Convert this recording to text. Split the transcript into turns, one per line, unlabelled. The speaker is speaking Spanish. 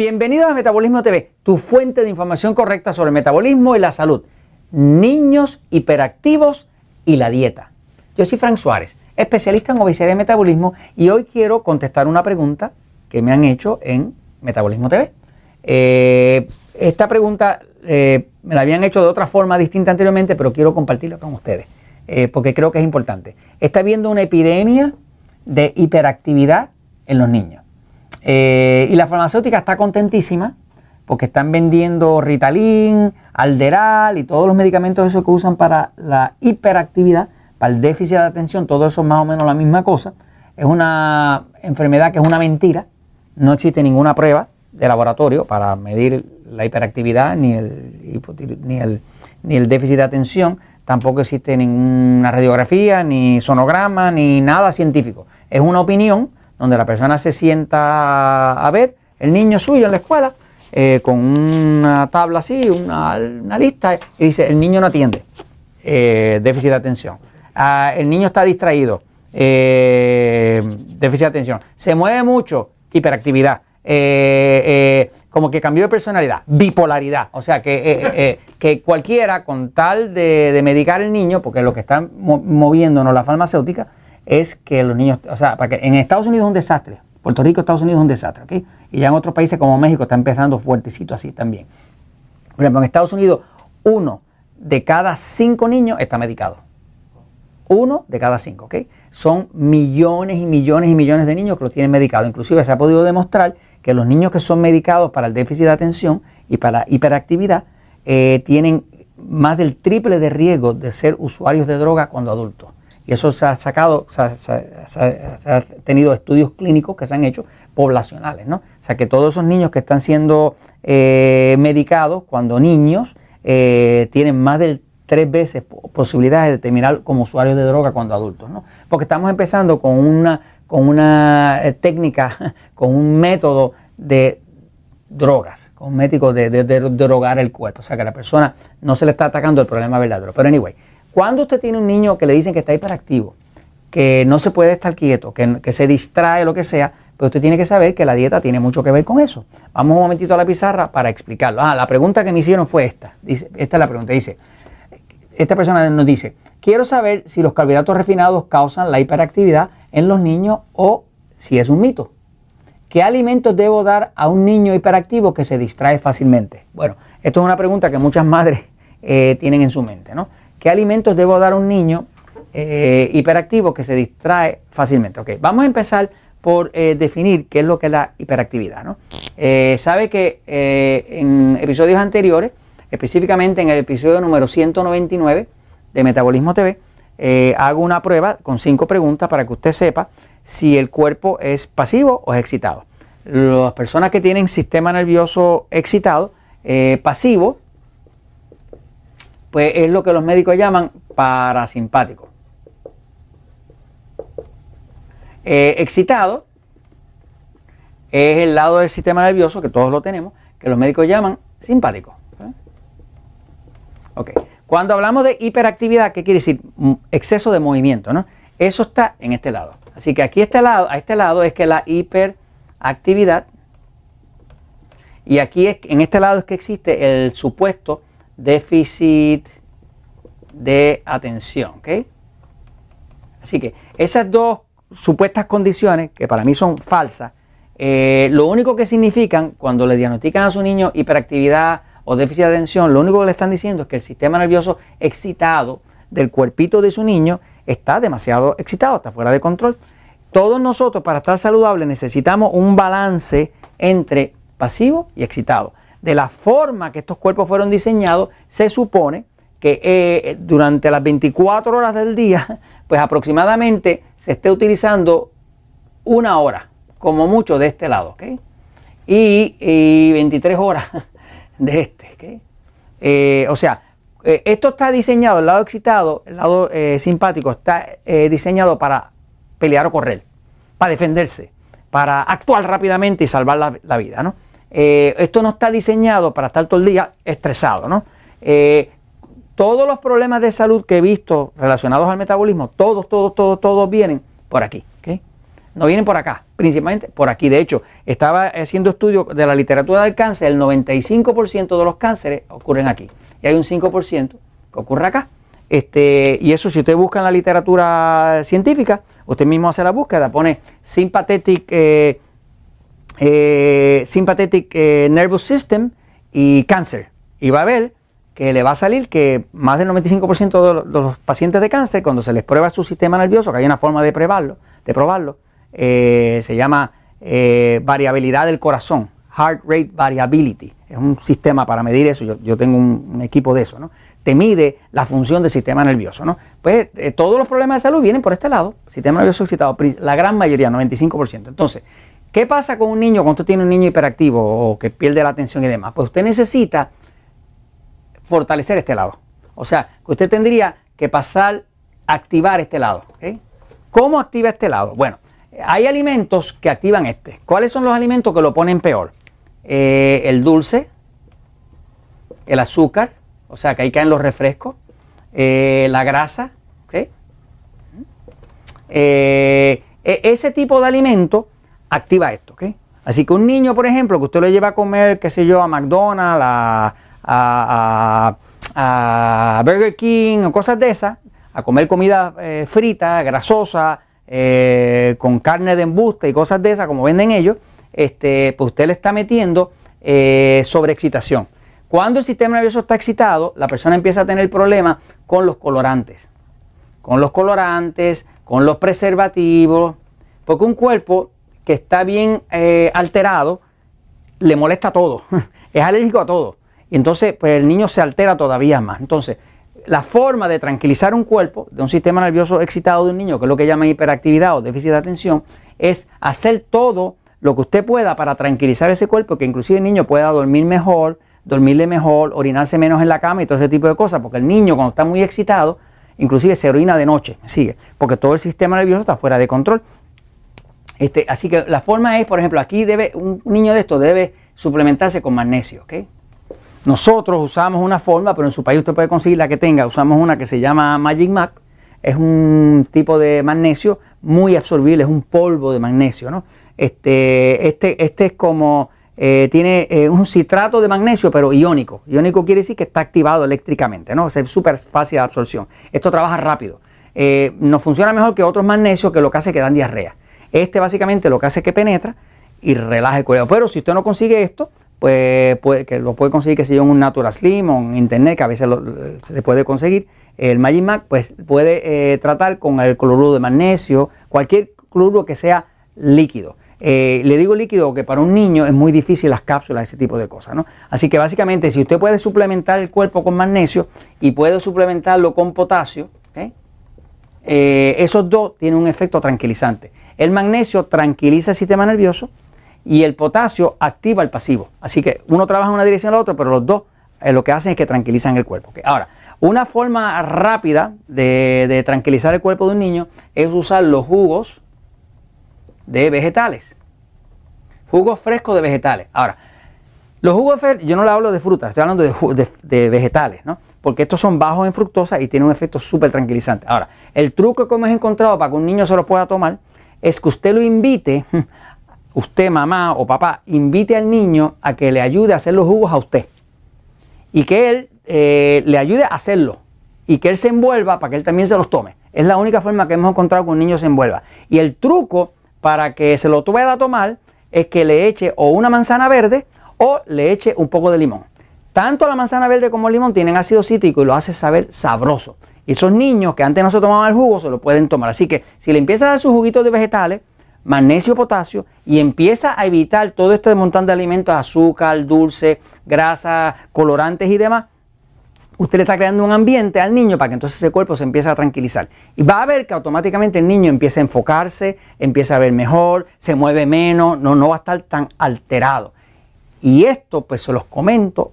Bienvenidos a Metabolismo TV, tu fuente de información correcta sobre el metabolismo y la salud, niños hiperactivos y la dieta. Yo soy Frank Suárez, especialista en obesidad y metabolismo, y hoy quiero contestar una pregunta que me han hecho en Metabolismo TV. Eh, esta pregunta eh, me la habían hecho de otra forma distinta anteriormente, pero quiero compartirla con ustedes, eh, porque creo que es importante. Está habiendo una epidemia de hiperactividad en los niños. Eh, y la farmacéutica está contentísima porque están vendiendo Ritalin, Alderal y todos los medicamentos esos que usan para la hiperactividad, para el déficit de atención, todo eso es más o menos la misma cosa. Es una enfermedad que es una mentira, no existe ninguna prueba de laboratorio para medir la hiperactividad ni el, ni el, ni el déficit de atención, tampoco existe ninguna radiografía, ni sonograma, ni nada científico. Es una opinión donde la persona se sienta a ver el niño suyo en la escuela eh, con una tabla así, una, lista, y dice, el niño no atiende, eh, déficit de atención. Ah, el niño está distraído, eh, déficit de atención. Se mueve mucho, hiperactividad. como que cambió de personalidad, bipolaridad. O sea, que, que cualquiera, con tal de, medicar al niño, porque lo que está moviéndonos la farmacéutica, es que los niños, o sea, para que en Estados Unidos es un desastre, Puerto Rico, Estados Unidos es un desastre, ¿ok? Y ya en otros países como México está empezando fuertecito así también. Por ejemplo, en Estados Unidos, uno de cada cinco niños está medicado. Uno de cada cinco, ¿ok? Son millones y millones y millones de niños que lo tienen medicado. Inclusive se ha podido demostrar que los niños que son medicados para el déficit de atención y para hiperactividad eh, tienen más del triple de riesgo de ser usuarios de droga cuando adultos. Y eso se ha sacado, se ha, tenido estudios clínicos que se han hecho poblacionales, ¿no? O sea que todos esos niños que están siendo eh, medicados cuando niños eh, tienen más de tres veces posibilidades de terminar como usuarios de droga cuando adultos, ¿no? Porque estamos empezando con una, con una eh, técnica, con un método de drogas, con un método de, de drogar el cuerpo. O sea que a la persona no se le está atacando el problema verdadero. Pero anyway, cuando usted tiene un niño que le dicen que está hiperactivo, que no se puede estar quieto, que, se distrae, lo que sea, pues usted tiene que saber que la dieta tiene mucho que ver con eso. Vamos un momentito a la pizarra para explicarlo. Ah, la pregunta que me hicieron fue esta. Dice, esta es la pregunta. Dice, esta persona nos dice, quiero saber si los carbohidratos refinados causan la hiperactividad en los niños o si es un mito. ¿Qué alimentos debo dar a un niño hiperactivo que se distrae fácilmente? Bueno, esto es una pregunta que muchas madres eh, tienen en su mente, ¿no? ¿Qué alimentos debo dar a un niño eh, hiperactivo que se distrae fácilmente? Ok, vamos a empezar por eh, definir qué es lo que es la hiperactividad. ¿no? Eh, sabe que en episodios anteriores, específicamente en el episodio número 199 de Metabolismo TV, hago una prueba con cinco preguntas para que usted sepa si el cuerpo es pasivo o es excitado. Las personas que tienen sistema nervioso excitado, pasivo, pues es lo que los médicos llaman parasimpático. Eh, excitado es el lado del sistema nervioso, que todos lo tenemos, que los médicos llaman simpático. ¿eh? Ok. Cuando hablamos de hiperactividad, ¿qué quiere decir? Mm, exceso de movimiento, ¿no? Eso está en este lado. Así que aquí este lado, a este lado es que la hiperactividad, y aquí es, en este lado es que existe el supuesto déficit de atención. ¿ok? Así que esas dos supuestas condiciones, que para mí son falsas, eh, lo único que significan cuando le diagnostican a su niño hiperactividad o déficit de atención, lo único que le están diciendo es que el sistema nervioso excitado del cuerpito de su niño está demasiado excitado, está fuera de control. Todos nosotros para estar saludables necesitamos un balance entre pasivo y excitado de la forma que estos cuerpos fueron diseñados, se supone que eh, durante las 24 horas del día, pues aproximadamente se esté utilizando una hora, como mucho de este lado, ¿ok? Y, 23 horas de este, ¿ok? Eh, o sea, eh, esto está diseñado, el lado excitado, el lado simpático, está diseñado para pelear o correr, para defenderse, para actuar rápidamente y salvar la, la vida, ¿no? Eh, esto no está diseñado para estar todo el día estresado, ¿no? Eh, todos los problemas de salud que he visto relacionados al metabolismo, todos, todos, todos, todos vienen por aquí. No vienen por acá, principalmente por aquí. De hecho, estaba haciendo estudios de la literatura del cáncer, el 95% de los cánceres ocurren aquí. Y hay un 5% que ocurre acá. Este, y eso, si usted busca en la literatura científica, usted mismo hace la búsqueda, pone sympathetic, eh, eh, sympathetic eh, nervous system y cáncer. Y va a ver que le va a salir que más del 95% de los, pacientes de cáncer, cuando se les prueba su sistema nervioso, que hay una forma de probarlo, de probarlo se llama variabilidad del corazón, heart rate variability. Es un sistema para medir eso. Yo, tengo un, un, equipo de eso, ¿no? te mide la función del sistema nervioso. ¿no? Pues eh, todos los problemas de salud vienen por este lado, sistema nervioso excitado, la gran mayoría, 95%. Entonces, ¿qué pasa con un niño cuando usted tiene un niño hiperactivo o que pierde la atención y demás? Pues usted necesita fortalecer este lado. O sea, que usted tendría que pasar a activar este lado. ¿Cómo activa este lado? Bueno, hay alimentos que activan este. ¿Cuáles son los alimentos que lo ponen peor? Eh, el dulce, el azúcar, o sea que ahí caen los refrescos, eh, la grasa, eh, e, ese tipo de alimento activa esto, Así que un niño, por ejemplo, que usted lo lleva a comer, qué sé yo, a McDonald's, a, Burger King o cosas de esas, a comer comida eh, frita, grasosa, con carne de embuste y cosas de esas, como venden ellos, este, pues usted le está metiendo sobreexcitación. Cuando el sistema nervioso está excitado, la persona empieza a tener problemas con los colorantes. Con los colorantes, con los preservativos, porque un cuerpo que está bien eh, alterado le molesta todo, es alérgico a todo. Y entonces, pues el niño se altera todavía más. Entonces, la forma de tranquilizar un cuerpo de un sistema nervioso excitado de un niño, que es lo que llaman hiperactividad o déficit de atención, es hacer todo lo que usted pueda para tranquilizar ese cuerpo, que inclusive el niño pueda dormir mejor, dormirle mejor, orinarse menos en la cama y todo ese tipo de cosas, porque el niño cuando está muy excitado, inclusive se orina de noche, sigue, porque todo el sistema nervioso está fuera de control. Este, así que la forma es, por ejemplo, aquí debe, un niño de esto debe suplementarse con magnesio, ¿ok? Nosotros usamos una forma, pero en su país usted puede conseguir la que tenga, usamos una que se llama Magic Mac, es un tipo de magnesio muy absorbible, es un polvo de magnesio, ¿no? Este, este, este es como eh, tiene eh, un citrato de magnesio, pero iónico. Iónico quiere decir que está activado eléctricamente, ¿no? Es súper fácil de absorción. Esto trabaja rápido. Eh, nos funciona mejor que otros magnesios que lo que hace es que dan diarrea. Este básicamente lo que hace es que penetra y relaja el cuello. Pero si usted no consigue esto, pues que lo puede conseguir, que sea un Natural Slim o en internet, que a veces se puede conseguir, el Magic Mac, pues puede tratar con el cloruro de magnesio, cualquier cloruro que sea líquido. Eh, le digo líquido que para un niño es muy difícil las cápsulas, ese tipo de cosas, ¿no? Así que básicamente si usted puede suplementar el cuerpo con magnesio y puede suplementarlo con potasio, eh, esos dos tienen un efecto tranquilizante. El magnesio tranquiliza el sistema nervioso y el potasio activa el pasivo. Así que uno trabaja en una dirección a la otra, pero los dos eh, lo que hacen es que tranquilizan el cuerpo. Ahora, una forma rápida de tranquilizar el cuerpo de un niño es usar los jugos de vegetales. Jugos frescos de vegetales. Ahora, los jugos, yo no le hablo de frutas, estoy hablando de, vegetales, ¿no? Porque estos son bajos en fructosa y tienen un efecto súper tranquilizante. Ahora, el truco que hemos encontrado para que un niño se lo pueda tomar es que usted lo invite, usted mamá o papá, invite al niño a que le ayude a hacer los jugos a usted. Y que él eh, le ayude a hacerlo. Y que él se envuelva para que él también se los tome. Es la única forma que hemos encontrado que un niño se envuelva. Y el truco para que se lo pueda tomar es que le eche o una manzana verde o le eche un poco de limón. Tanto la manzana verde como el limón tienen ácido cítrico y lo hace saber sabroso. Y esos niños que antes no se tomaban el jugo se lo pueden tomar. Así que si le empieza a dar sus juguitos de vegetales, magnesio, potasio, y empieza a evitar todo este montón de alimentos, azúcar, dulce, grasa, colorantes y demás, usted le está creando un ambiente al niño para que entonces ese cuerpo se empiece a tranquilizar. Y va a ver que automáticamente el niño empieza a enfocarse, empieza a ver mejor, se mueve menos, no, no va a estar tan alterado. Y esto pues se los comento